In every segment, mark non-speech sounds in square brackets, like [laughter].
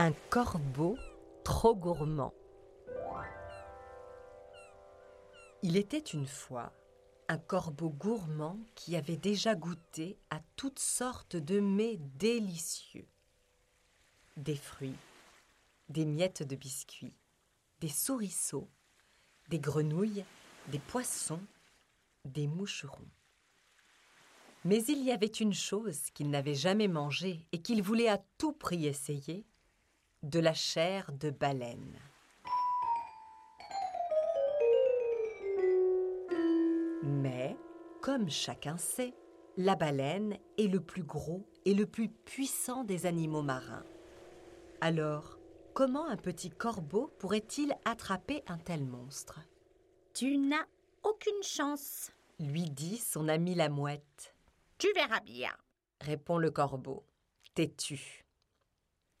Un corbeau trop gourmand. Il était une fois un corbeau gourmand qui avait déjà goûté à toutes sortes de mets délicieux. Des fruits, des miettes de biscuits, des souriceaux, des grenouilles, des poissons, des moucherons. Mais il y avait une chose qu'il n'avait jamais mangée et qu'il voulait à tout prix essayer, de la chair de baleine. Mais, comme chacun sait, la baleine est le plus gros et le plus puissant des animaux marins. Alors, comment un petit corbeau pourrait-il attraper un tel monstre? Tu n'as aucune chance. lui dit son ami la mouette, Tu verras bien. répond le corbeau, têtu.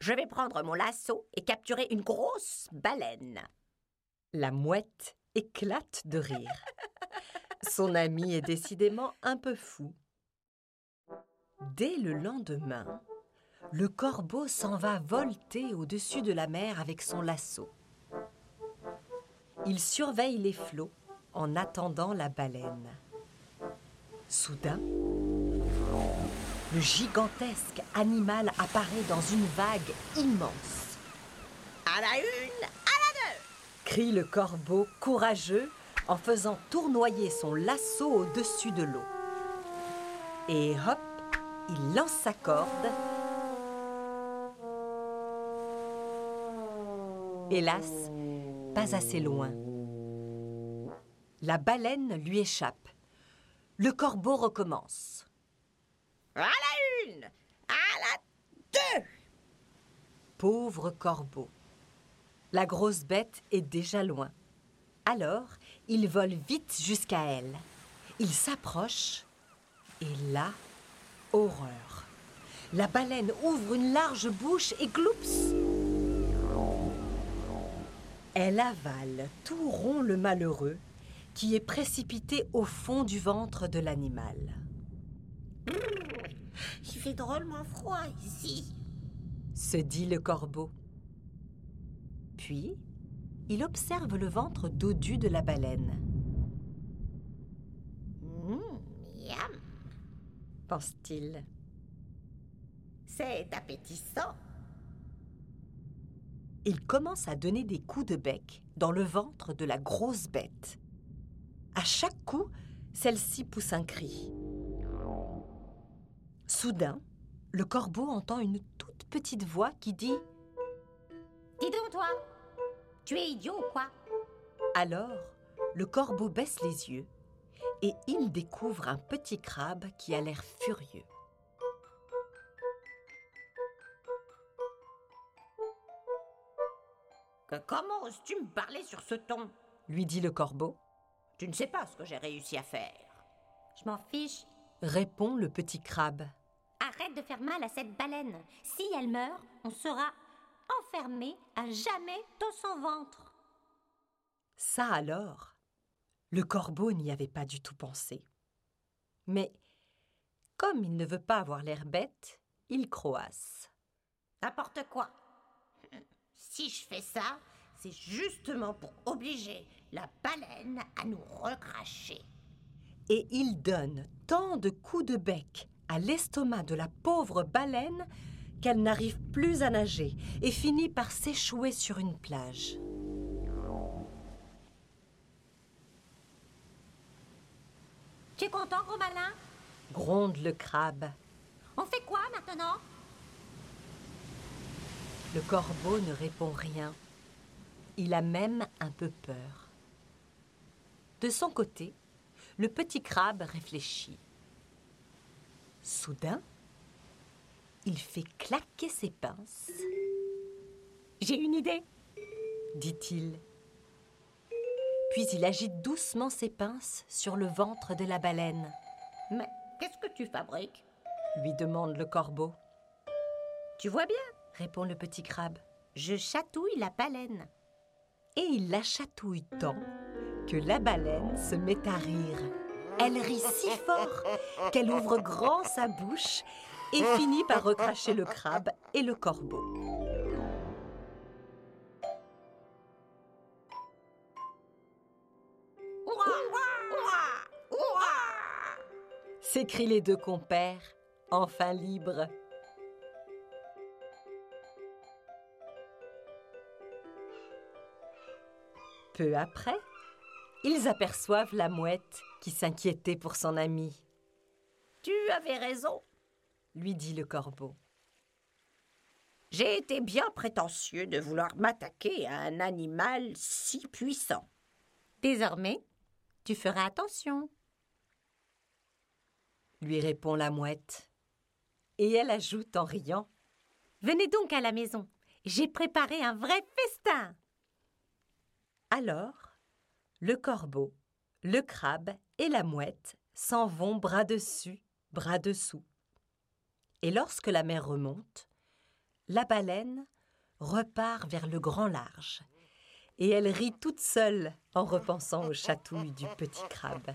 Je vais prendre mon lasso et capturer une grosse baleine. La mouette éclate de rire. [laughs] Son ami est décidément un peu fou. Dès le lendemain, le corbeau s'en va volter au-dessus de la mer avec son lasso. Il surveille les flots en attendant la baleine. Soudain, le gigantesque animal apparaît dans une vague immense. À la une, crie le corbeau courageux en faisant tournoyer son lasso au-dessus de l'eau. Et hop, il lance sa corde. Hélas, pas assez loin. La baleine lui échappe. Le corbeau recommence. À la une, à la deux. Pauvre corbeau. La grosse bête est déjà loin. Alors, il vole vite jusqu'à elle. Il s'approche et là, horreur. La baleine ouvre une large bouche et gloups. Elle avale tout rond le malheureux qui est précipité au fond du ventre de l'animal. Il fait drôlement froid ici. se dit le corbeau. Puis, il observe le ventre dodu de la baleine. Mmh, miam, Pense-t-il. c'est appétissant. Il commence à donner des coups de bec dans le ventre de la grosse bête. À chaque coup, celle-ci pousse un cri. Soudain, le corbeau entend une toute petite voix qui dit Dis donc, toi, tu es idiot ou quoi? Alors, le corbeau baisse les yeux et il découvre un petit crabe qui a l'air furieux. Que comment oses-tu me parler sur ce ton? Lui dit le corbeau, Tu ne sais pas ce que j'ai réussi à faire. Je m'en fiche. répond le petit crabe. Arrête de faire mal à cette baleine. Si elle meurt, on sera enfermé à jamais dans son ventre. Ça alors Le corbeau n'y avait pas du tout pensé. Mais comme il ne veut pas avoir l'air bête, il croasse. N'importe quoi. [laughs] Si je fais ça, c'est justement pour obliger la baleine à nous recracher. Et il donne tant de coups de bec à l'estomac de la pauvre baleine qu'elle n'arrive plus à nager et finit par s'échouer sur une plage. Tu es content, gros malin? Gronde le crabe. On fait quoi maintenant? Le corbeau ne répond rien. Il a même un peu peur. De son côté, le petit crabe réfléchit. Soudain, il fait claquer ses pinces. J'ai une idée, dit-il. Puis il agite doucement ses pinces sur le ventre de la baleine. Mais qu'est-ce que tu fabriques? lui demande le corbeau. Tu vois bien, répond le petit crabe. Je chatouille la baleine. Et il la chatouille tant que la baleine se met à rire. Elle rit si fort qu'elle ouvre grand sa bouche et finit par recracher le crabe et le corbeau. s'écrient les deux compères, enfin libres. Peu après, ils aperçoivent la mouette qui s'inquiétait pour son ami. Tu avais raison, lui dit le corbeau. J'ai été bien prétentieux de vouloir m'attaquer à un animal si puissant. Désormais, tu feras attention lui répond la mouette. Et elle ajoute en riant Venez donc à la maison, j'ai préparé un vrai festin. Alors, le corbeau, le crabe et la mouette s'en vont bras dessus, bras dessous. Et lorsque la mer remonte, la baleine repart vers le grand large, et elle rit toute seule en repensant aux chatouilles du petit crabe.